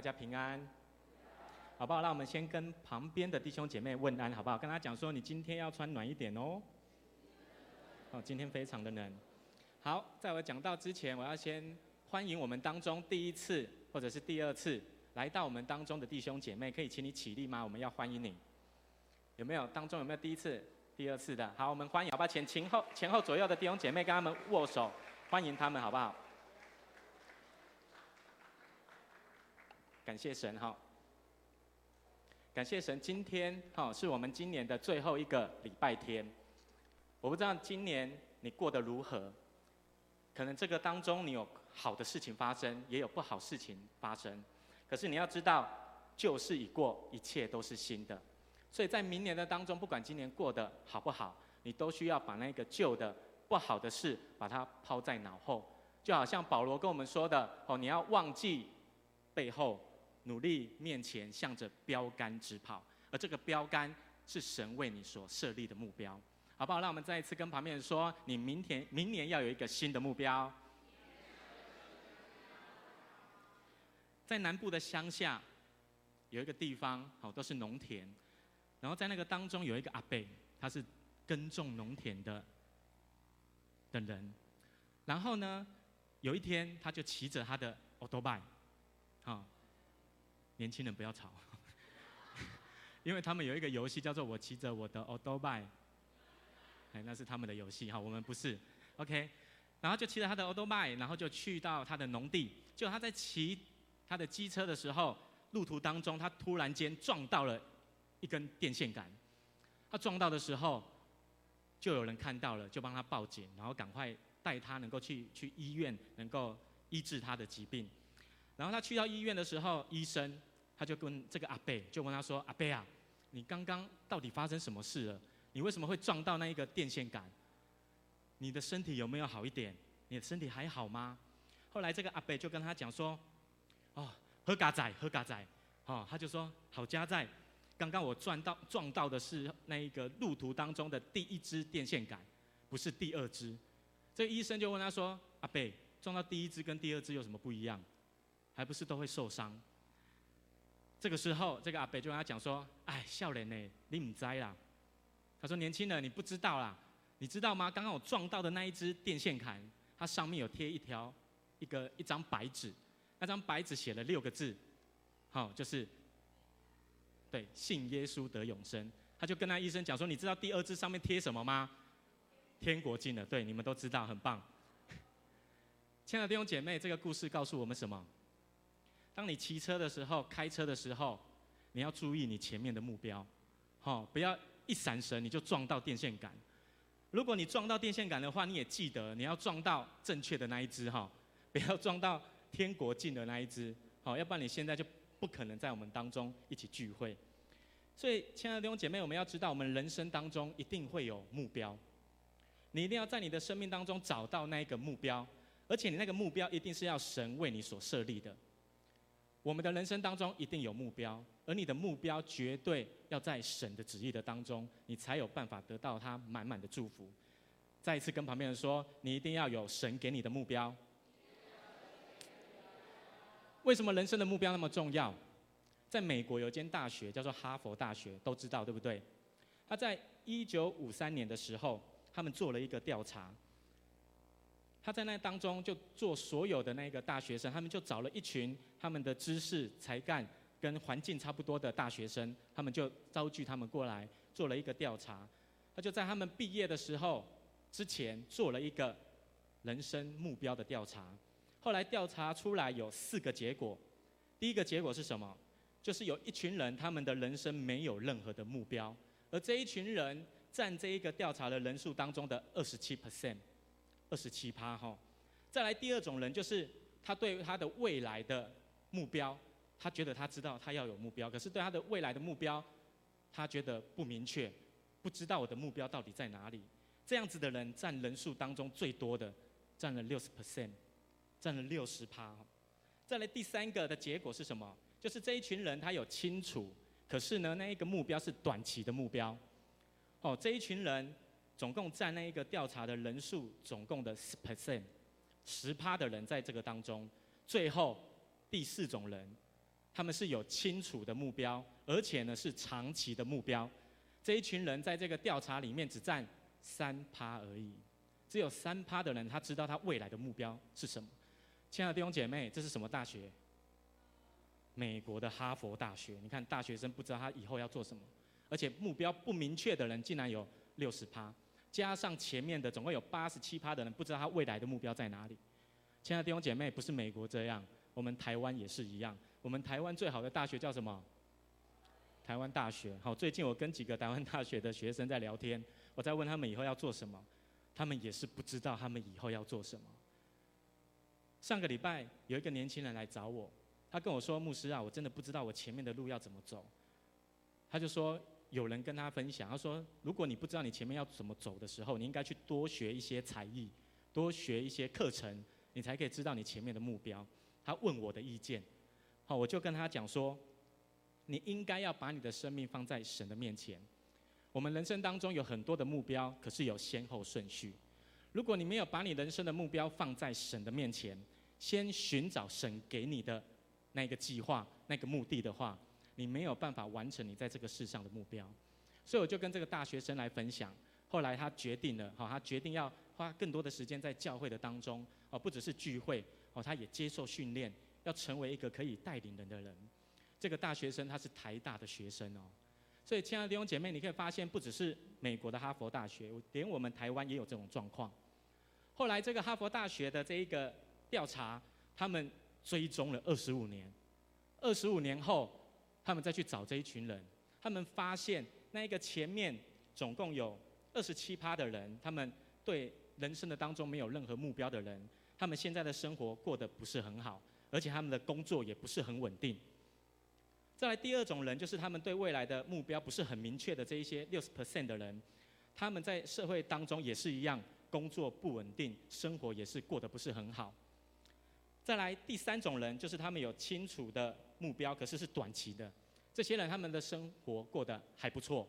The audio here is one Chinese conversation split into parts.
大家平安，好不好？那我们先跟旁边的弟兄姐妹问安，好不好？跟他讲说，你今天要穿暖一点哦。哦，今天非常的冷。好，在我讲到之前，我要先欢迎我们当中第一次或者是第二次来到我们当中的弟兄姐妹，可以请你起立吗？我们要欢迎你。有没有？当中有没有第一次、第二次的？好，我们欢迎，好不好？前前后前后左右的弟兄姐妹跟他们握手，欢迎他们，好不好？感谢神哈，感谢神，今天哈是我们今年的最后一个礼拜天。我不知道今年你过得如何，可能这个当中你有好的事情发生，也有不好事情发生。可是你要知道，旧事已过，一切都是新的。所以在明年的当中，不管今年过得好不好，你都需要把那个旧的不好的事，把它抛在脑后。就好像保罗跟我们说的哦，你要忘记背后。努力面前，向着标杆直跑，而这个标杆是神为你所设立的目标，好不好？让我们再一次跟旁边人说，你明天、明年要有一个新的目标。在南部的乡下，有一个地方，好，都是农田，然后在那个当中有一个阿伯，他是耕种农田的的人，然后呢，有一天他就骑着他的欧多拜，好。年轻人不要吵，因为他们有一个游戏叫做“我骑着我的欧兜拜”，哎，那是他们的游戏哈，我们不是，OK。然后就骑着他的欧兜拜，然后就去到他的农地。就他在骑他的机车的时候，路途当中他突然间撞到了一根电线杆。他撞到的时候，就有人看到了，就帮他报警，然后赶快带他能够去去医院，能够医治他的疾病。然后他去到医院的时候，医生。他就跟这个阿伯就问他说：“阿伯啊，你刚刚到底发生什么事了？你为什么会撞到那一个电线杆？你的身体有没有好一点？你的身体还好吗？”后来这个阿伯就跟他讲说：“哦，何嘎仔，何嘎仔。”哦，他就说：“好家在，刚刚我撞到撞到的是那一个路途当中的第一支电线杆，不是第二支。”这医生就问他说：“阿伯，撞到第一支跟第二支有什么不一样？还不是都会受伤？”这个时候，这个阿伯就跟他讲说：“哎，少年呢，你唔知啦。”他说：“年轻人，你不知道啦，你知道吗？刚刚我撞到的那一只电线杆，它上面有贴一条一个一张白纸，那张白纸写了六个字，好，就是对，信耶稣得永生。”他就跟那医生讲说：“你知道第二支上面贴什么吗？天国近了。”对，你们都知道，很棒。亲爱的弟兄姐妹，这个故事告诉我们什么？当你骑车的时候，开车的时候，你要注意你前面的目标，好，不要一闪神你就撞到电线杆。如果你撞到电线杆的话，你也记得你要撞到正确的那一只哈，不要撞到天国近的那一只，好，要不然你现在就不可能在我们当中一起聚会。所以，亲爱的弟兄姐妹，我们要知道，我们人生当中一定会有目标，你一定要在你的生命当中找到那一个目标，而且你那个目标一定是要神为你所设立的。我们的人生当中一定有目标，而你的目标绝对要在神的旨意的当中，你才有办法得到他满满的祝福。再一次跟旁边人说，你一定要有神给你的目标。为什么人生的目标那么重要？在美国有一间大学叫做哈佛大学，都知道对不对？他在一九五三年的时候，他们做了一个调查。他在那当中就做所有的那个大学生，他们就找了一群他们的知识、才干跟环境差不多的大学生，他们就招聚他们过来做了一个调查。他就在他们毕业的时候之前做了一个人生目标的调查。后来调查出来有四个结果。第一个结果是什么？就是有一群人他们的人生没有任何的目标，而这一群人占这一个调查的人数当中的二十七 percent。二十七趴哈，再来第二种人就是他对他的未来的目标，他觉得他知道他要有目标，可是对他的未来的目标，他觉得不明确，不知道我的目标到底在哪里。这样子的人占人数当中最多的，占了六十 percent，占了六十趴。再来第三个的结果是什么？就是这一群人他有清楚，可是呢那一个目标是短期的目标。哦，这一群人。总共占那一个调查的人数，总共的十 percent，十趴的人在这个当中。最后第四种人，他们是有清楚的目标，而且呢是长期的目标。这一群人在这个调查里面只占三趴而已，只有三趴的人他知道他未来的目标是什么。亲爱的弟兄姐妹，这是什么大学？美国的哈佛大学。你看，大学生不知道他以后要做什么，而且目标不明确的人竟然有六十趴，加上前面的总共有八十七趴的人不知道他未来的目标在哪里。亲爱的弟兄姐妹，不是美国这样，我们台湾也是一样。我们台湾最好的大学叫什么？台湾大学。好，最近我跟几个台湾大学的学生在聊天，我在问他们以后要做什么，他们也是不知道他们以后要做什么。上个礼拜有一个年轻人来找我，他跟我说：“牧师啊，我真的不知道我前面的路要怎么走。”他就说有人跟他分享，他说：“如果你不知道你前面要怎么走的时候，你应该去多学一些才艺，多学一些课程，你才可以知道你前面的目标。”他问我的意见。好，我就跟他讲说，你应该要把你的生命放在神的面前。我们人生当中有很多的目标，可是有先后顺序。如果你没有把你人生的目标放在神的面前，先寻找神给你的那个计划、那个目的的话，你没有办法完成你在这个世上的目标。所以我就跟这个大学生来分享。后来他决定了，好，他决定要花更多的时间在教会的当中，哦，不只是聚会，哦，他也接受训练。要成为一个可以带领人的人，这个大学生他是台大的学生哦，所以亲爱的弟兄姐妹，你可以发现，不只是美国的哈佛大学，连我们台湾也有这种状况。后来这个哈佛大学的这一个调查，他们追踪了二十五年，二十五年后，他们再去找这一群人，他们发现那一个前面总共有二十七趴的人，他们对人生的当中没有任何目标的人，他们现在的生活过得不是很好。而且他们的工作也不是很稳定。再来第二种人，就是他们对未来的目标不是很明确的这一些六十 percent 的人，他们在社会当中也是一样，工作不稳定，生活也是过得不是很好。再来第三种人，就是他们有清楚的目标，可是是短期的。这些人他们的生活过得还不错，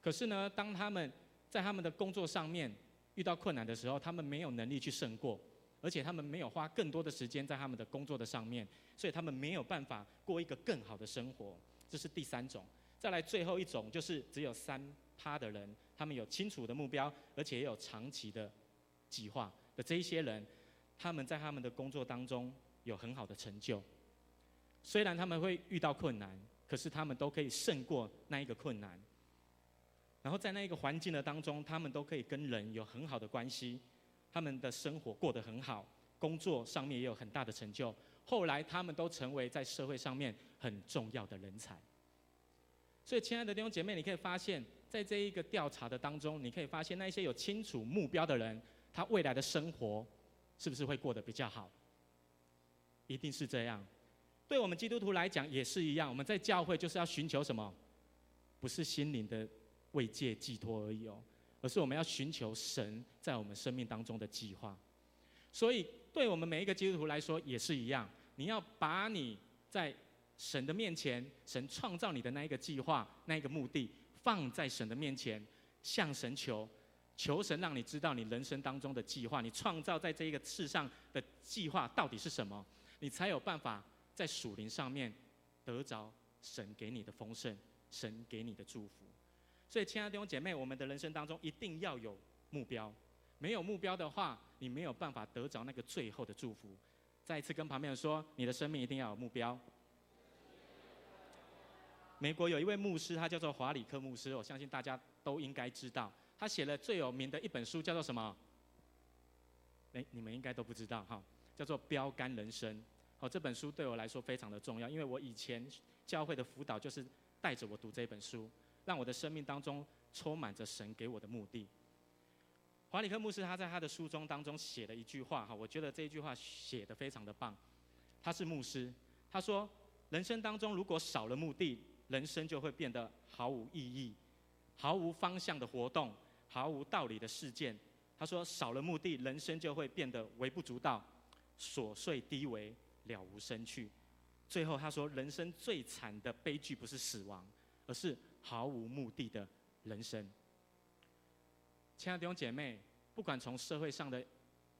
可是呢，当他们在他们的工作上面遇到困难的时候，他们没有能力去胜过。而且他们没有花更多的时间在他们的工作的上面，所以他们没有办法过一个更好的生活。这是第三种。再来最后一种，就是只有三趴的人，他们有清楚的目标，而且也有长期的计划的这一些人，他们在他们的工作当中有很好的成就。虽然他们会遇到困难，可是他们都可以胜过那一个困难。然后在那一个环境的当中，他们都可以跟人有很好的关系。他们的生活过得很好，工作上面也有很大的成就。后来，他们都成为在社会上面很重要的人才。所以，亲爱的弟兄姐妹，你可以发现，在这一个调查的当中，你可以发现那些有清楚目标的人，他未来的生活是不是会过得比较好？一定是这样。对我们基督徒来讲也是一样。我们在教会就是要寻求什么？不是心灵的慰藉寄托而已哦。而是我们要寻求神在我们生命当中的计划，所以对我们每一个基督徒来说也是一样。你要把你在神的面前，神创造你的那一个计划、那一个目的放在神的面前，向神求，求神让你知道你人生当中的计划，你创造在这一个世上的计划到底是什么，你才有办法在属灵上面得着神给你的丰盛，神给你的祝福。所以，亲爱的弟兄姐妹，我们的人生当中一定要有目标。没有目标的话，你没有办法得着那个最后的祝福。再一次跟旁边人说，你的生命一定要有目标。美国有一位牧师，他叫做华里克牧师，我相信大家都应该知道。他写了最有名的一本书，叫做什么？哎，你们应该都不知道哈，叫做《标杆人生》。好，这本书对我来说非常的重要，因为我以前教会的辅导就是带着我读这本书。让我的生命当中充满着神给我的目的。华里克牧师他在他的书中当中写了一句话哈，我觉得这一句话写得非常的棒。他是牧师，他说：人生当中如果少了目的，人生就会变得毫无意义，毫无方向的活动，毫无道理的事件。他说少了目的，人生就会变得微不足道，琐碎低微，了无生趣。最后他说，人生最惨的悲剧不是死亡，而是毫无目的的人生，亲爱的弟兄姐妹，不管从社会上的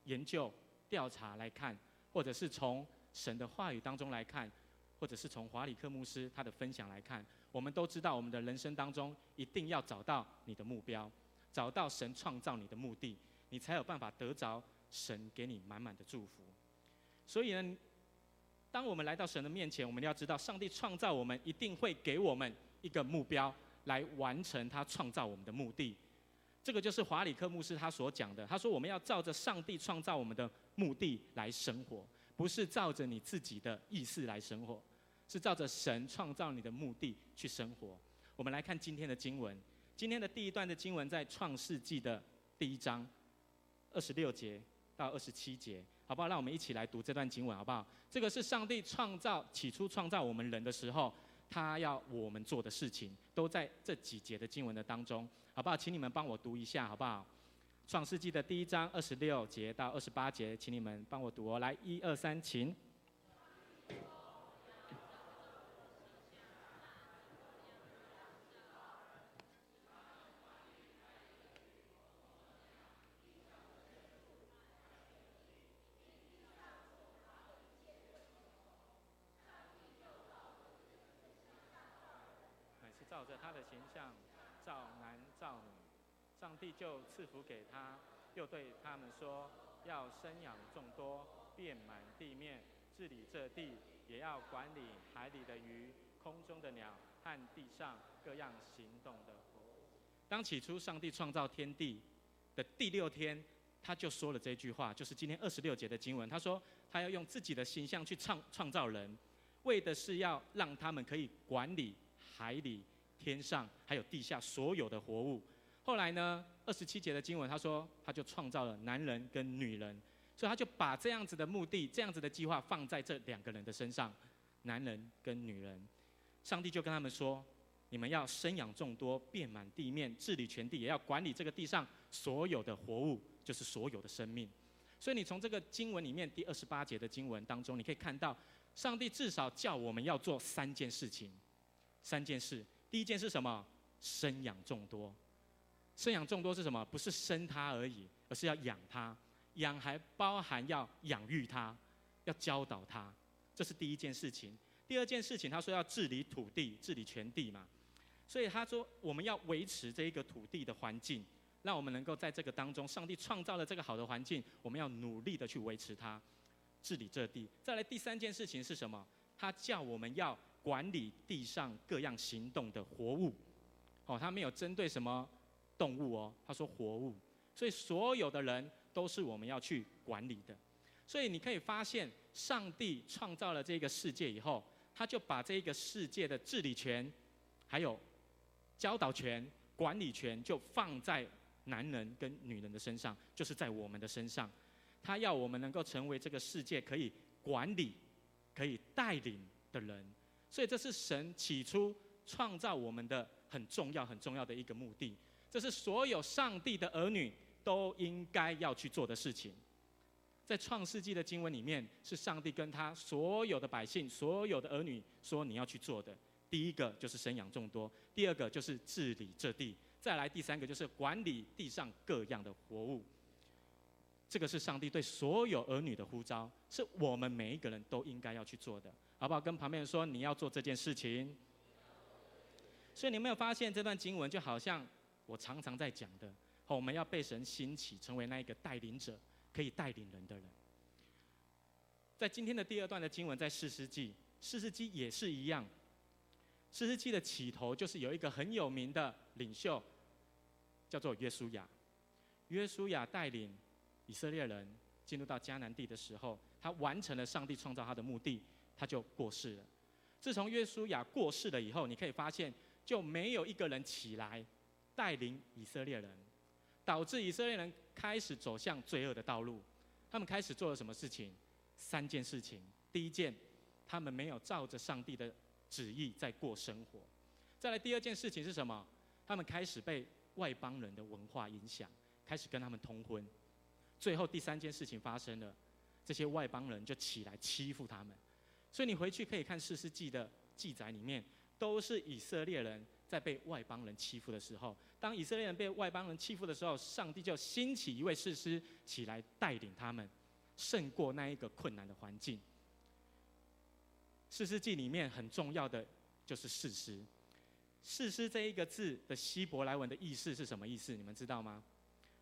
研究调查来看，或者是从神的话语当中来看，或者是从华里克牧师他的分享来看，我们都知道，我们的人生当中一定要找到你的目标，找到神创造你的目的，你才有办法得着神给你满满的祝福。所以呢，当我们来到神的面前，我们要知道，上帝创造我们一定会给我们一个目标，来完成他创造我们的目的。这个就是华里克牧师他所讲的，他说我们要照着上帝创造我们的目的来生活，不是照着你自己的意思来生活。是照着神创造你的目的去生活。我们来看今天的经文，今天的第一段的经文在创世纪的第一章二十六节到二十七节，好不好？让我们一起来读这段经文，好不好？这个是上帝创造起初创造我们人的时候，他要我们做的事情，都在这几节的经文的当中，好不好？请你们帮我读一下，好不好？创世纪的第一章二十六节到二十八节，请你们帮我读哦。来，一二三，请。照着他的形象造男造女，上帝就赐福给他，又对他们说：要生养众多，遍满地面，治理这地，也要管理海里的鱼、空中的鸟和地上各样行动的活。当起初上帝创造天地的第六天，他就说了这句话，就是今天二十六节的经文。他说他要用自己的形象去创创造人，为的是要让他们可以管理海里。天上还有地下所有的活物。后来呢，二十七节的经文，他说他就创造了男人跟女人，所以他就把这样子的目的、这样子的计划放在这两个人的身上，男人跟女人。上帝就跟他们说：你们要生养众多，遍满地面，治理全地，也要管理这个地上所有的活物，就是所有的生命。所以你从这个经文里面第二十八节的经文当中，你可以看到，上帝至少叫我们要做三件事情，三件事。第一件是什么？生养众多。生养众多是什么？不是生他而已，而是要养他。养还包含要养育他，要教导他。这是第一件事情。第二件事情，他说要治理土地，治理全地嘛。所以他说我们要维持这一个土地的环境，让我们能够在这个当中，上帝创造了这个好的环境，我们要努力的去维持它，治理这地。再来第三件事情是什么？他叫我们要。管理地上各样行动的活物，哦，他没有针对什么动物哦，他说活物，所以所有的人都是我们要去管理的。所以你可以发现，上帝创造了这个世界以后，他就把这个世界的治理权、还有教导权、管理权，就放在男人跟女人的身上，就是在我们的身上。他要我们能够成为这个世界可以管理、可以带领的人。所以这是神起初创造我们的很重要、很重要的一个目的。这是所有上帝的儿女都应该要去做的事情。在创世纪的经文里面，是上帝跟他所有的百姓、所有的儿女说你要去做的。第一个就是生养众多，第二个就是治理这地，再来第三个就是管理地上各样的活物。这个是上帝对所有儿女的呼召，是我们每一个人都应该要去做的，好不好？跟旁边人说，你要做这件事情。所以你有没有发现这段经文就好像我常常在讲的，我们要被神兴起，成为那一个带领者，可以带领人的人。在今天的第二段的经文，在四世纪，四世纪也是一样。四世纪的起头就是有一个很有名的领袖，叫做约书亚。约书亚带领。以色列人进入到迦南地的时候，他完成了上帝创造他的目的，他就过世了。自从约书亚过世了以后，你可以发现就没有一个人起来带领以色列人，导致以色列人开始走向罪恶的道路。他们开始做了什么事情？三件事情。第一件，他们没有照着上帝的旨意在过生活。再来，第二件事情是什么？他们开始被外邦人的文化影响，开始跟他们通婚。最后第三件事情发生了，这些外邦人就起来欺负他们，所以你回去可以看士师记的记载里面，都是以色列人在被外邦人欺负的时候，当以色列人被外邦人欺负的时候，上帝就兴起一位士师起来带领他们，胜过那一个困难的环境。士师记里面很重要的就是士师。士师这一个字的希伯来文的意思是什么意思？你们知道吗？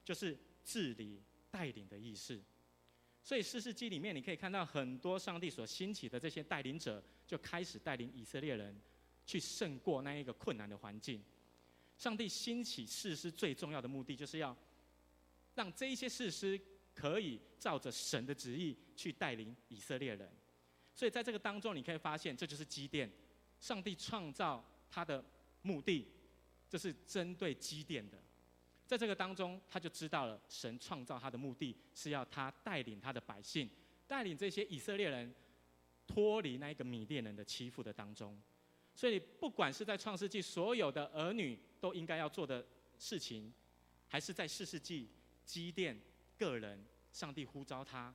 就是治理、带领的意思。所以士师记里面你可以看到很多上帝所兴起的这些带领者，就开始带领以色列人去胜过那一个困难的环境。上帝兴起士师最重要的目的，就是要让这一些士师可以照着神的旨意去带领以色列人。所以在这个当中，你可以发现，这就是基甸。上帝创造他的。目的，这是针对基甸的，在这个当中，他就知道了神创造他的目的是要他带领他的百姓，带领这些以色列人脱离那一个米甸人的欺负的当中。所以，不管是在创世纪所有的儿女都应该要做的事情，还是在四世纪积淀个人，上帝呼召他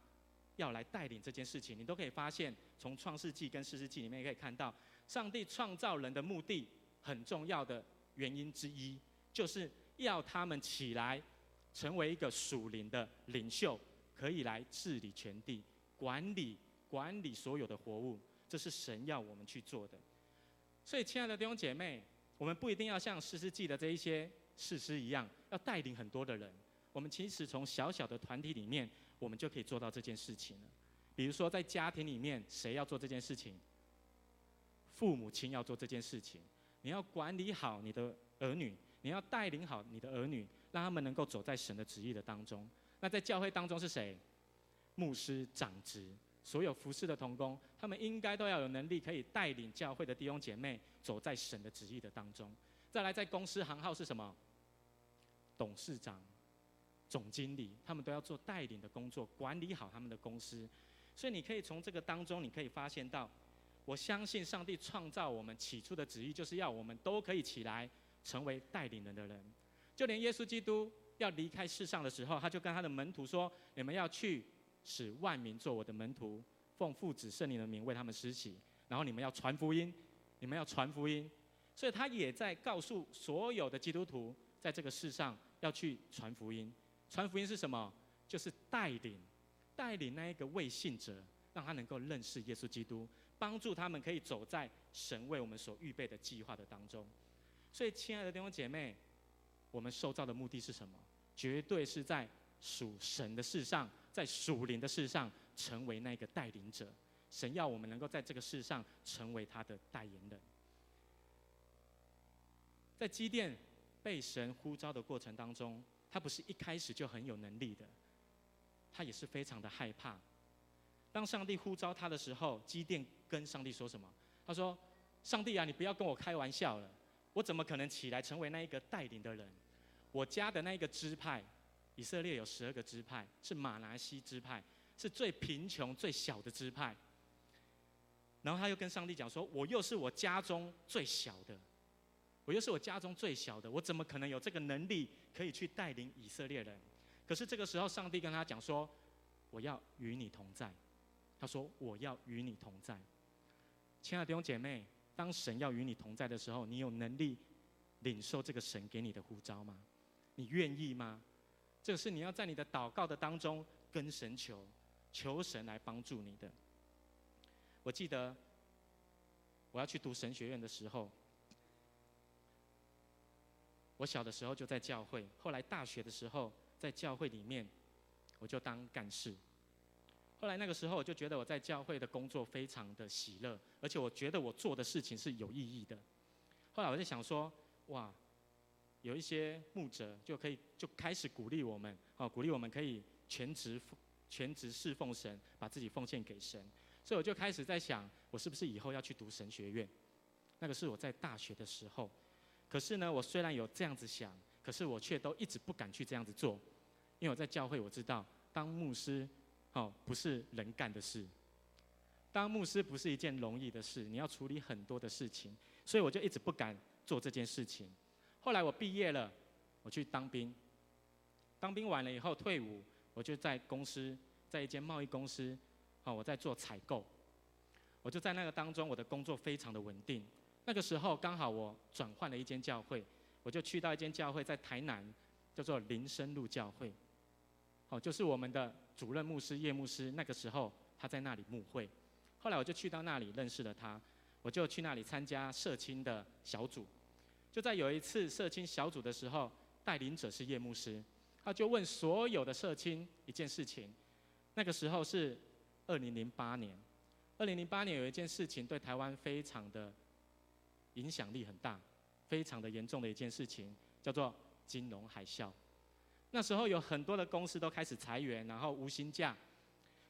要来带领这件事情，你都可以发现，从创世纪跟四世纪里面也可以看到，上帝创造人的目的。很重要的原因之一，就是要他们起来，成为一个属灵的领袖，可以来治理全地，管理管理所有的活物。这是神要我们去做的。所以，亲爱的弟兄姐妹，我们不一定要像士师记的这一些士师一样，要带领很多的人。我们其实从小小的团体里面，我们就可以做到这件事情了。比如说，在家庭里面，谁要做这件事情？父母亲要做这件事情。你要管理好你的儿女，你要带领好你的儿女，让他们能够走在神的旨意的当中。那在教会当中是谁？牧师、长职、所有服侍的同工，他们应该都要有能力可以带领教会的弟兄姐妹走在神的旨意的当中。再来，在公司行号是什么？董事长、总经理，他们都要做带领的工作，管理好他们的公司。所以你可以从这个当中，你可以发现到。我相信上帝创造我们起初的旨意，就是要我们都可以起来成为带领人的人。就连耶稣基督要离开世上的时候，他就跟他的门徒说：“你们要去，使万民做我的门徒，奉父子圣灵的名为他们施洗，然后你们要传福音，你们要传福音。”所以他也在告诉所有的基督徒，在这个世上要去传福音。传福音是什么？就是带领，带领那一个未信者，让他能够认识耶稣基督。帮助他们可以走在神为我们所预备的计划的当中，所以亲爱的弟兄姐妹，我们受造的目的是什么？绝对是在属神的事上，在属灵的事上成为那个带领者。神要我们能够在这个世上成为他的代言人。在基甸被神呼召的过程当中，他不是一开始就很有能力的，他也是非常的害怕。当上帝呼召他的时候，基甸跟上帝说什么？他说：“上帝啊，你不要跟我开玩笑了，我怎么可能起来成为那一个带领的人？我家的那一个支派，以色列有十二个支派，是马拿西支派，是最贫穷、最小的支派。然后他又跟上帝讲说：我又是我家中最小的，我又是我家中最小的，我怎么可能有这个能力可以去带领以色列人？可是这个时候，上帝跟他讲说：我要与你同在。”他说：“我要与你同在，亲爱的弟兄姐妹，当神要与你同在的时候，你有能力领受这个神给你的呼召吗？你愿意吗？这个是你要在你的祷告的当中跟神求，求神来帮助你的。我记得我要去读神学院的时候，我小的时候就在教会，后来大学的时候在教会里面，我就当干事。”后来那个时候，我就觉得我在教会的工作非常的喜乐，而且我觉得我做的事情是有意义的。后来我就想说，哇，有一些牧者就可以就开始鼓励我们，哦，鼓励我们可以全职全职侍奉神，把自己奉献给神。所以我就开始在想，我是不是以后要去读神学院？那个是我在大学的时候。可是呢，我虽然有这样子想，可是我却都一直不敢去这样子做，因为我在教会我知道当牧师。哦，不是人干的事。当牧师不是一件容易的事，你要处理很多的事情，所以我就一直不敢做这件事情。后来我毕业了，我去当兵。当兵完了以后退伍，我就在公司，在一间贸易公司，哦，我在做采购。我就在那个当中，我的工作非常的稳定。那个时候刚好我转换了一间教会，我就去到一间教会，在台南，叫做林深路教会。哦，就是我们的主任牧师叶牧师，那个时候他在那里牧会。后来我就去到那里认识了他，我就去那里参加社青的小组。就在有一次社青小组的时候，带领者是叶牧师，他就问所有的社青一件事情。那个时候是二零零八年，二零零八年有一件事情对台湾非常的影响力很大，非常的严重的一件事情，叫做金融海啸。那时候有很多的公司都开始裁员，然后无薪假，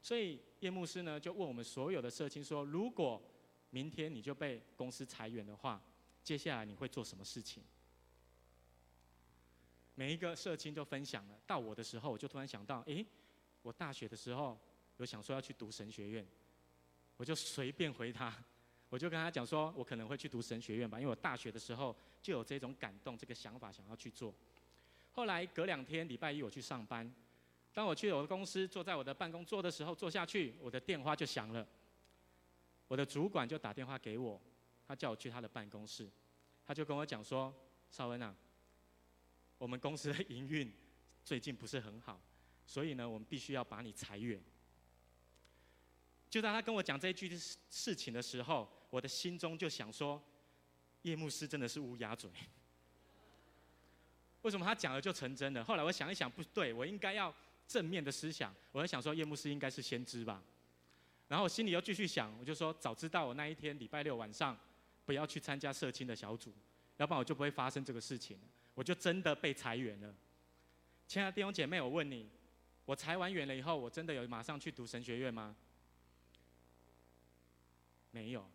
所以叶牧师呢就问我们所有的社青说：如果明天你就被公司裁员的话，接下来你会做什么事情？每一个社青都分享了。到我的时候，我就突然想到，诶，我大学的时候有想说要去读神学院，我就随便回他，我就跟他讲说，我可能会去读神学院吧，因为我大学的时候就有这种感动，这个想法想要去做。后来隔两天，礼拜一我去上班。当我去我的公司，坐在我的办公桌的时候，坐下去，我的电话就响了。我的主管就打电话给我，他叫我去他的办公室，他就跟我讲说：“绍恩啊，我们公司的营运最近不是很好，所以呢，我们必须要把你裁员。”就当他跟我讲这一句事情的时候，我的心中就想说：“叶牧师真的是乌鸦嘴。”为什么他讲了就成真了？后来我想一想，不对，我应该要正面的思想。我在想说，叶牧师应该是先知吧。然后我心里又继续想，我就说，早知道我那一天礼拜六晚上不要去参加社青的小组，要不然我就不会发生这个事情，我就真的被裁员了。亲爱的弟兄姐妹，我问你，我裁完员了以后，我真的有马上去读神学院吗？没有，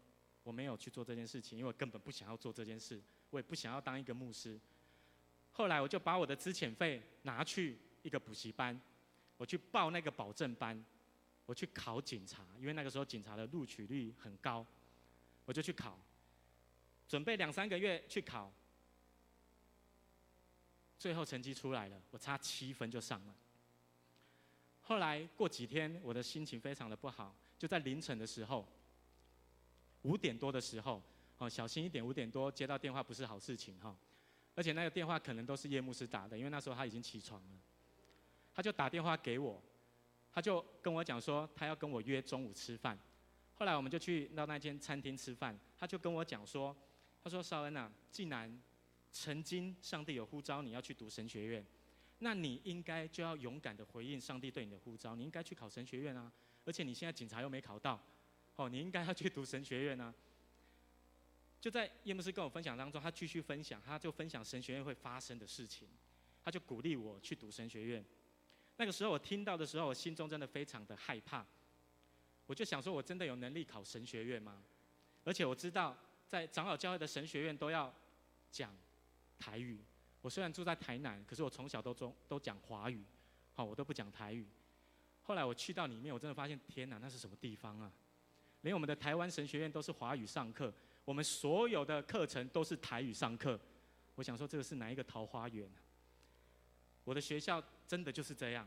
我没有去做这件事情，因为我根本不想要做这件事，我也不想要当一个牧师。后来我就把我的资遣费拿去一个补习班，我去报那个保证班，我去考警察，因为那个时候警察的录取率很高，我就去考，准备两三个月去考，最后成绩出来了，我差七分就上了。后来过几天，我的心情非常的不好，就在凌晨的时候，五点多的时候，哦，小心一点，五点多接到电话不是好事情哈。而且那个电话可能都是夜牧师打的，因为那时候他已经起床了。他就打电话给我，他就跟我讲说他要跟我约中午吃饭。后来我们就去到那间餐厅吃饭，他就跟我讲说，他说绍恩啊，既然曾经上帝有呼召你要去读神学院，那你应该就要勇敢的回应上帝对你的呼召，你应该去考神学院啊。而且你现在警察又没考到，哦，你应该要去读神学院啊。就在叶牧师跟我分享当中，他继续分享，他就分享神学院会发生的事情，他就鼓励我去读神学院。那个时候我听到的时候，我心中真的非常的害怕。我就想说，我真的有能力考神学院吗？而且我知道，在长老教会的神学院都要讲台语。我虽然住在台南，可是我从小都中都讲华语，好，我都不讲台语。后来我去到里面，我真的发现，天哪，那是什么地方啊？连我们的台湾神学院都是华语上课。我们所有的课程都是台语上课，我想说这个是哪一个桃花源？我的学校真的就是这样。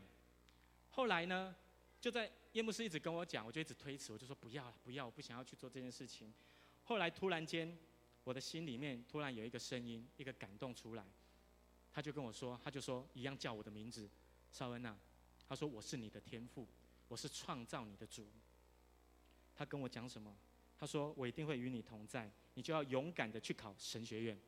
后来呢，就在叶牧师一直跟我讲，我就一直推辞，我就说不要了，不要，我不想要去做这件事情。后来突然间，我的心里面突然有一个声音，一个感动出来，他就跟我说，他就说一样叫我的名字，邵恩啊，他说我是你的天父，我是创造你的主。他跟我讲什么？他说：“我一定会与你同在，你就要勇敢的去考神学院。”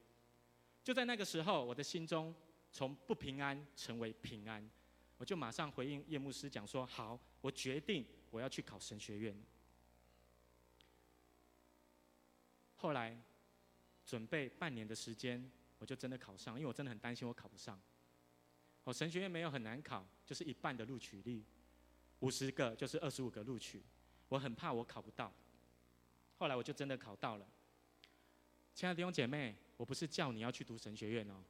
就在那个时候，我的心中从不平安成为平安，我就马上回应叶牧师讲说：“好，我决定我要去考神学院。”后来准备半年的时间，我就真的考上，因为我真的很担心我考不上。我神学院没有很难考，就是一半的录取率，五十个就是二十五个录取，我很怕我考不到。后来我就真的考到了。亲爱的弟兄姐妹，我不是叫你要去读神学院哦，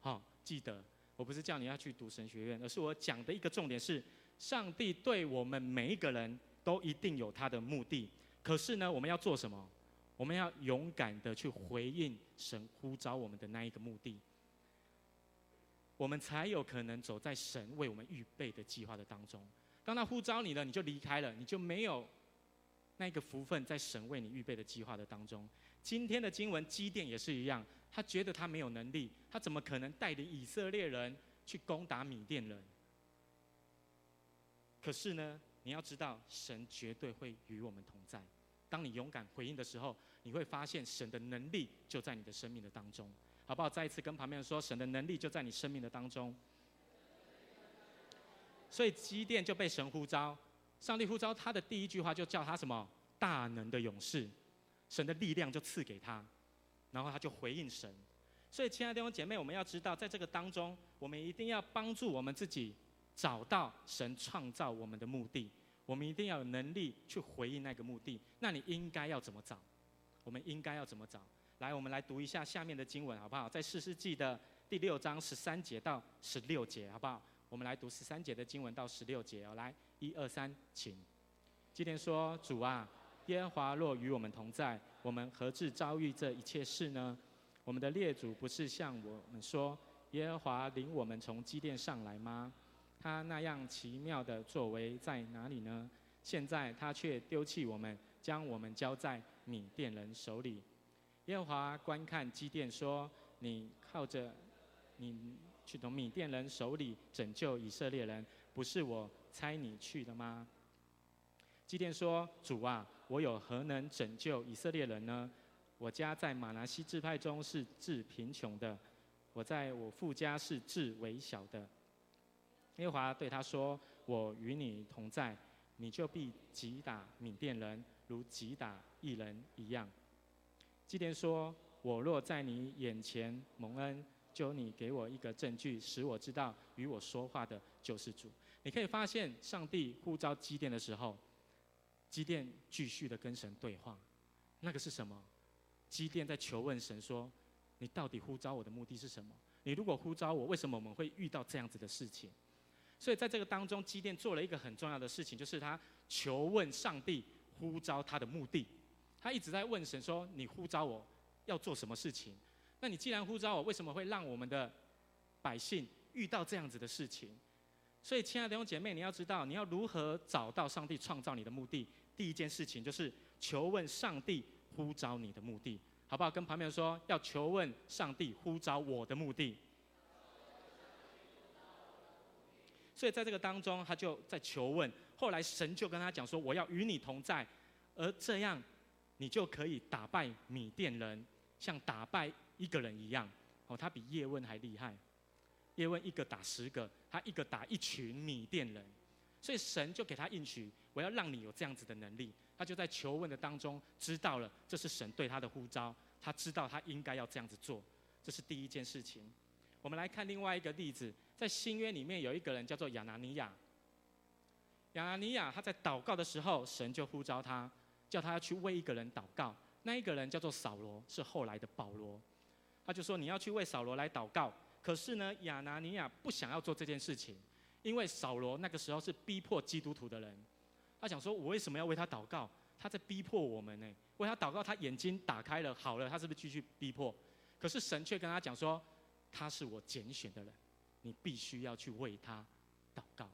好，记得我不是叫你要去读神学院，而是我讲的一个重点是，上帝对我们每一个人都一定有他的目的。可是呢，我们要做什么？我们要勇敢的去回应神呼召我们的那一个目的，我们才有可能走在神为我们预备的计划的当中。当他呼召你了，你就离开了，你就没有。那个福分在神为你预备的计划的当中，今天的经文基甸也是一样，他觉得他没有能力，他怎么可能带领以色列人去攻打米甸人？可是呢，你要知道，神绝对会与我们同在。当你勇敢回应的时候，你会发现神的能力就在你的生命的当中，好不好？再一次跟旁边人说，神的能力就在你生命的当中。所以基甸就被神呼召，上帝呼召他的第一句话就叫他什么？大能的勇士，神的力量就赐给他，然后他就回应神。所以，亲爱的弟兄姐妹，我们要知道，在这个当中，我们一定要帮助我们自己找到神创造我们的目的。我们一定要有能力去回应那个目的。那你应该要怎么找？我们应该要怎么找？来，我们来读一下下面的经文，好不好？在士师记的第六章十三节到十六节，好不好？我们来读十三节的经文到十六节哦。来，一二三，请。今天说：“主啊，耶和华若与我们同在，我们何至遭遇这一切事呢？”我们的列祖不是向我们说，耶和华领我们从基甸上来吗？他那样奇妙的作为在哪里呢？现在他却丢弃我们，将我们交在米甸人手里。耶和华观看基甸说：“你靠着你去从米甸人手里拯救以色列人，不是我差你去的吗？”基甸说：“主啊，我有何能拯救以色列人呢？”我家在玛拿西支派中是至贫穷的，我在我父家是至微小的。耶和华对他说：“我与你同在，你就必击打米甸人，如击打一人一样。”基甸说：“我若在你眼前蒙恩，求你给我一个证据，使我知道与我说话的就是主。”你可以发现，上帝呼召基甸的时候，基甸继续的跟神对话，那个是什么？基甸在求问神说：“你到底呼召我的目的是什么？你如果呼召我，为什么我们会遇到这样子的事情？”所以在这个当中，基甸做了一个很重要的事情，就是他求问上帝呼召他的目的。他一直在问神说：“你呼召我要做什么事情？那你既然呼召我，为什么会让我们的百姓遇到这样子的事情？”所以，亲爱的弟兄姐妹，你要知道，你要如何找到上帝创造你的目的？第一件事情就是求问上帝。呼召你的目的，好不好？跟旁边人说，要求问上帝呼召我的目的。所以在这个当中，他就在求问。后来神就跟他讲说：“我要与你同在，而这样你就可以打败米甸人，像打败一个人一样。”哦，他比叶问还厉害。叶问一个打十个，他一个打一群米甸人。所以神就给他应许：“我要让你有这样子的能力。”他就在求问的当中知道了，这是神对他的呼召，他知道他应该要这样子做，这是第一件事情。我们来看另外一个例子，在新约里面有一个人叫做亚拿尼亚。亚拿尼亚他在祷告的时候，神就呼召他，叫他要去为一个人祷告。那一个人叫做扫罗，是后来的保罗。他就说，你要去为扫罗来祷告。可是呢，亚拿尼亚不想要做这件事情，因为扫罗那个时候是逼迫基督徒的人。他想说：“我为什么要为他祷告？他在逼迫我们呢。为他祷告，他眼睛打开了，好了，他是不是继续逼迫？可是神却跟他讲说：他是我拣选的人，你必须要去为他祷告。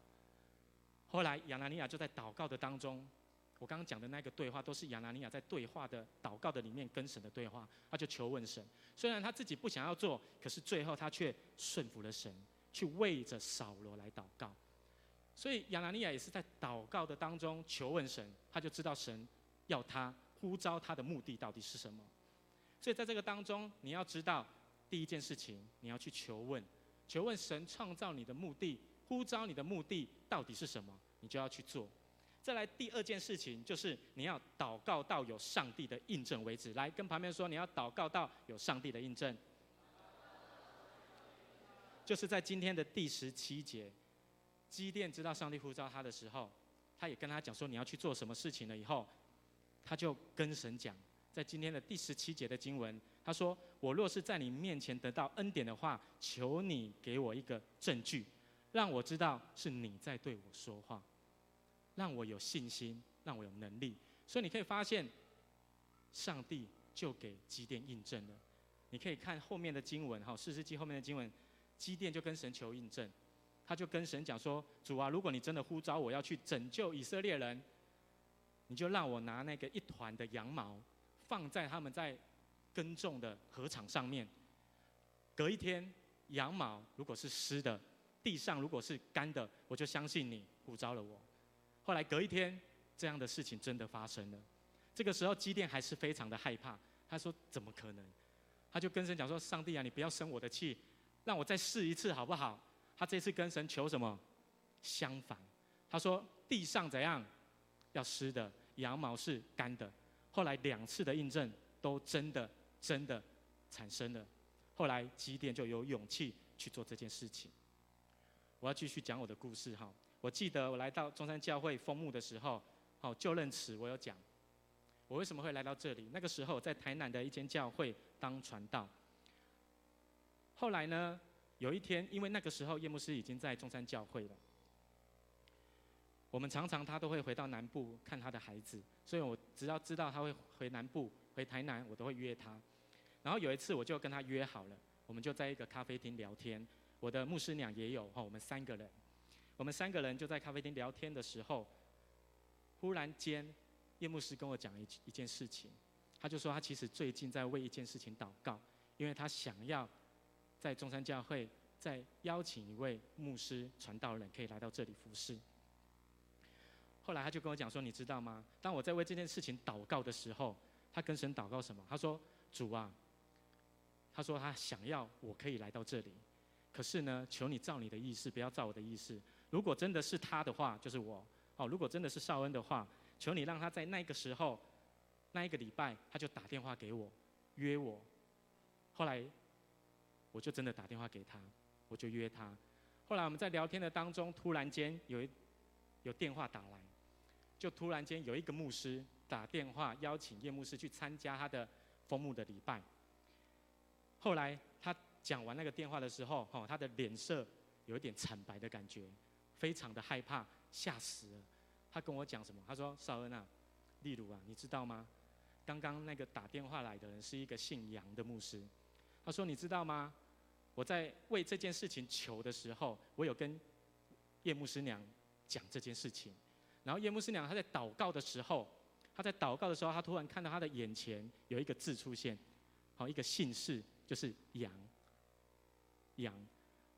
后来亚拿尼亚就在祷告的当中，我刚刚讲的那个对话，都是亚拿尼亚在对话的祷告的里面跟神的对话。他就求问神，虽然他自己不想要做，可是最后他却顺服了神，去为着扫罗来祷告。”所以亚拿尼亚也是在祷告的当中求问神，他就知道神要他呼召他的目的到底是什么。所以在这个当中，你要知道第一件事情，你要去求问，求问神创造你的目的，呼召你的目的到底是什么，你就要去做。再来第二件事情，就是你要祷告到有上帝的印证为止。来跟旁边说，你要祷告到有上帝的印证，就是在今天的第十七节。基甸知道上帝呼召他的时候，他也跟他讲说，你要去做什么事情了。以后，他就跟神讲，在今天的第十七节的经文，他说：“我若是在你面前得到恩典的话，求你给我一个证据，让我知道是你在对我说话，让我有信心，让我有能力。”所以你可以发现，上帝就给基甸印证了。你可以看后面的经文，哈，士师记后面的经文，基甸就跟神求印证。他就跟神讲说：“主啊，如果你真的呼召我要去拯救以色列人，你就让我拿那个一团的羊毛，放在他们在耕种的禾场上面。隔一天，羊毛如果是湿的，地上如果是干的，我就相信你呼召了我。后来隔一天，这样的事情真的发生了。这个时候基甸还是非常的害怕，他说：“怎么可能？”他就跟神讲说：“上帝啊，你不要生我的气，让我再试一次好不好？”他这次跟神求什么？相反，他说：“地上怎样？要湿的，羊毛是干的。”后来两次的印证都真的真的产生了。后来基甸就有勇气去做这件事情。我要继续讲我的故事哈。我记得我来到中山教会封墓的时候，好就任词我有讲，我为什么会来到这里？那个时候在台南的一间教会当传道。后来呢，有一天，因为那个时候叶牧师已经在中山教会了，我们常常他都会回到南部看他的孩子，所以我只要知道他会回南部回台南，我都会约他。然后有一次我就跟他约好了，我们就在一个咖啡厅聊天。我的牧师娘也有哈，我们三个人，我们三个人就在咖啡厅聊天的时候，忽然间叶牧师跟我讲一一件事情，他就说他其实最近在为一件事情祷告，因为他想要在中山教会再邀请一位牧师传道人可以来到这里服侍。后来他就跟我讲说，你知道吗？当我在为这件事情祷告的时候，他跟神祷告什么？他说：“主啊，他说他想要我可以来到这里。”可是呢，求你照你的意思，不要照我的意思。如果真的是他的话，就是我。哦，如果真的是少恩的话，求你让他在那个时候，那一个礼拜，他就打电话给我，约我。后来，我就真的打电话给他，我就约他。后来我们在聊天的当中，突然间有一有电话打来，就突然间有一个牧师打电话邀请叶牧师去参加他的封牧的礼拜。后来他。讲完那个电话的时候，哈，他的脸色有一点惨白的感觉，非常的害怕，吓死了。他跟我讲什么？他说：“少恩啊，例如啊，你知道吗？刚刚那个打电话来的人是一个姓杨的牧师。他说：你知道吗？我在为这件事情求的时候，我有跟叶牧师娘讲这件事情。然后叶牧师娘她在祷告的时候，她在祷告的时候，她突然看到她的眼前有一个字出现，好，一个姓氏就是杨。”羊，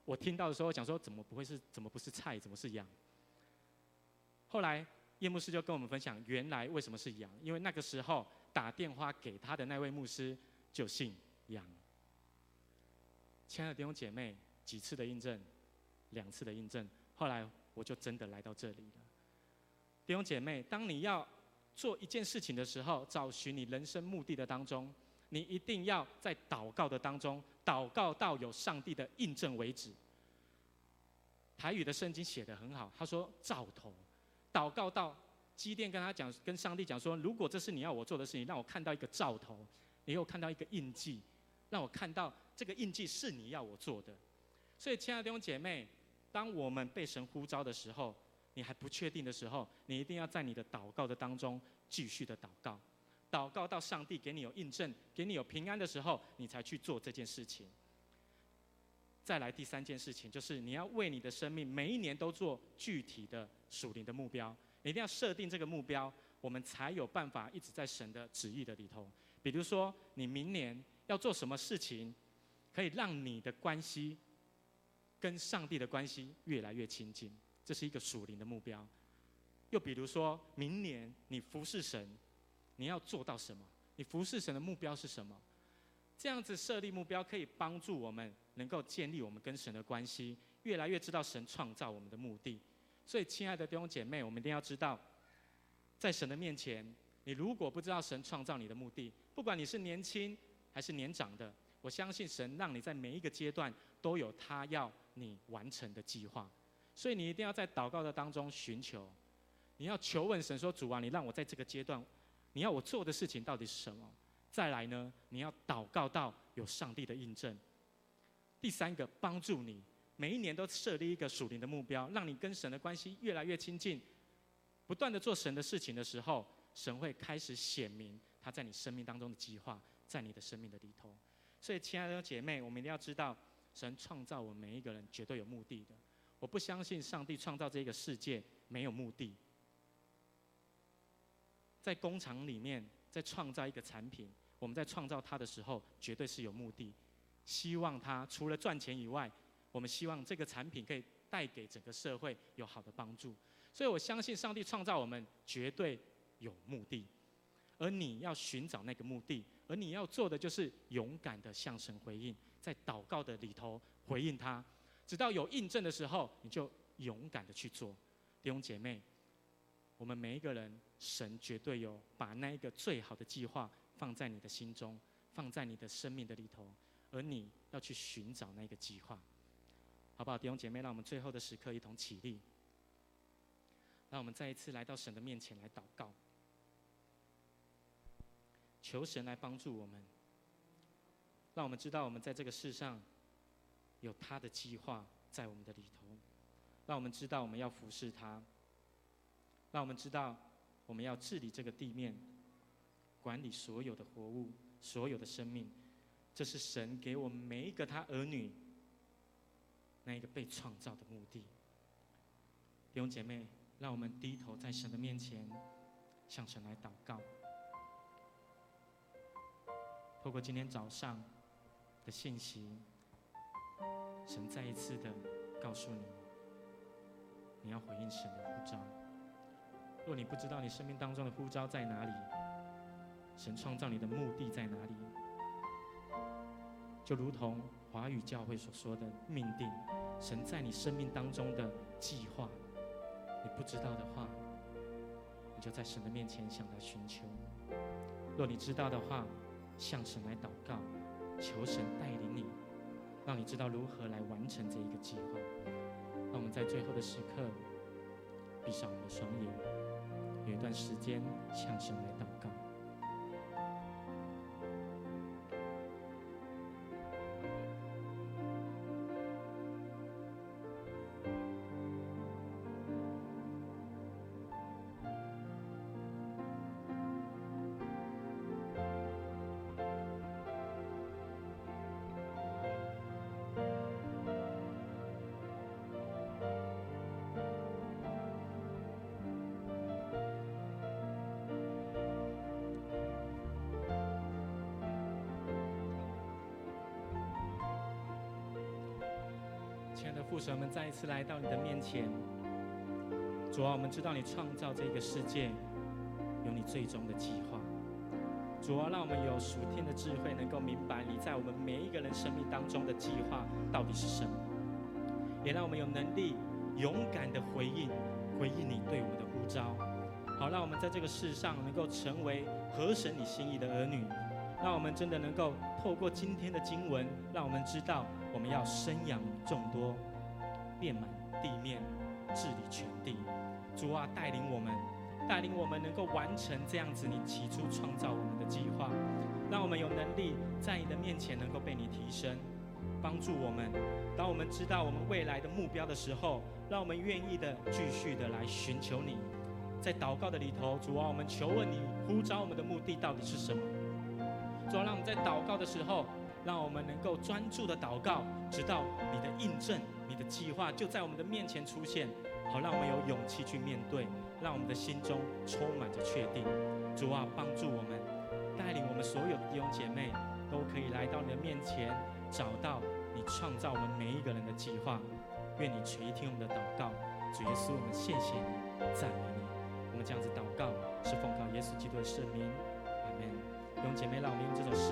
我听到的时候讲说，怎么不会是？怎么不是菜？怎么是羊？后来叶牧师就跟我们分享，原来为什么是羊？因为那个时候打电话给他的那位牧师就姓杨。亲爱的弟兄姐妹，几次的印证，两次的印证，后来我就真的来到这里了。弟兄姐妹，当你要做一件事情的时候，找寻你人生目的的当中。你一定要在祷告的当中，祷告到有上帝的印证为止。台语的圣经写得很好，他说兆头，祷告到基甸跟他讲，跟上帝讲说，如果这是你要我做的事情，让我看到一个兆头，你又看到一个印记，让我看到这个印记是你要我做的。所以，亲爱的弟兄姐妹，当我们被神呼召的时候，你还不确定的时候，你一定要在你的祷告的当中继续的祷告。祷告到上帝给你有印证，给你有平安的时候，你才去做这件事情。再来第三件事情，就是你要为你的生命每一年都做具体的属灵的目标，你一定要设定这个目标，我们才有办法一直在神的旨意的里头。比如说，你明年要做什么事情，可以让你的关系跟上帝的关系越来越亲近，这是一个属灵的目标。又比如说明年你服侍神。你要做到什么？你服侍神的目标是什么？这样子设立目标，可以帮助我们能够建立我们跟神的关系，越来越知道神创造我们的目的。所以，亲爱的弟兄姐妹，我们一定要知道，在神的面前，你如果不知道神创造你的目的，不管你是年轻还是年长的，我相信神让你在每一个阶段都有他要你完成的计划。所以，你一定要在祷告的当中寻求，你要求问神说：“主啊，你让我在这个阶段。”你要我做的事情到底是什么？再来呢？你要祷告到有上帝的印证。第三个，帮助你每一年都设立一个属灵的目标，让你跟神的关系越来越亲近。不断的做神的事情的时候，神会开始显明他在你生命当中的计划，在你的生命的里头。所以，亲爱的姐妹，我们一定要知道，神创造我们每一个人绝对有目的的。我不相信上帝创造这个世界没有目的。在工厂里面，在创造一个产品，我们在创造它的时候，绝对是有目的，希望它除了赚钱以外，我们希望这个产品可以带给整个社会有好的帮助。所以我相信上帝创造我们绝对有目的，而你要寻找那个目的，而你要做的就是勇敢的向神回应，在祷告的里头回应他，直到有印证的时候，你就勇敢的去做。弟兄姐妹，我们每一个人，神绝对有把那一个最好的计划放在你的心中，放在你的生命的里头，而你要去寻找那个计划，好不好？弟兄姐妹，让我们最后的时刻一同起立，让我们再一次来到神的面前来祷告。求神来帮助我们，让我们知道我们在这个世上有他的计划在我们的里头，让我们知道我们要服侍他，让我们知道我们要治理这个地面，管理所有的活物、所有的生命，这是神给我们每一个他儿女那一个被创造的目的。弟兄姐妹，让我们低头在神的面前，向神来祷告。透过今天早上的信息，神再一次的告诉你，你要回应神的呼召。若你不知道你生命当中的呼召在哪里，神创造你的目的在哪里，就如同华语教会所说的命定，神在你生命当中的计划，你不知道的话，你就在神的面前向他寻求。若你知道的话，向神来祷告，求神带领你，让你知道如何来完成这一个计划。让我们在最后的时刻，闭上我们的双眼，有一段时间向神来祷告。来到你的面前。主啊，我们知道你创造这个世界有你最终的计划。主啊，让我们有属天的智慧，能够明白你在我们每一个人生命当中的计划到底是什么。也让我们有能力勇敢的回应，回应你对我们的呼召。好，让我们在这个世上能够成为合神你心意的儿女。让我们真的能够透过今天的经文，让我们知道我们要生养众多，遍满地面，治理全地。主啊，带领我们，带领我们能够完成这样子你起初创造我们的计划。让我们有能力在你的面前能够被你提升，帮助我们。当我们知道我们未来的目标的时候，让我们愿意的继续的来寻求你。在祷告的里头，主啊，我们求问你呼召我们的目的到底是什么？主啊，让我们在祷告的时候，让我们能够专注的祷告，直到你的印证、你的计划就在我们的面前出现，好让我们有勇气去面对，让我们的心中充满着确定。主啊，帮助我们，带领我们所有的弟兄姐妹都可以来到你的面前，找到你创造我们每一个人的计划。愿你垂听我们的祷告，主耶稣，我们谢谢你，赞美你。我们这样子祷告，是奉靠耶稣基督的圣名。阿门弟兄姐妹，让我们用这首诗。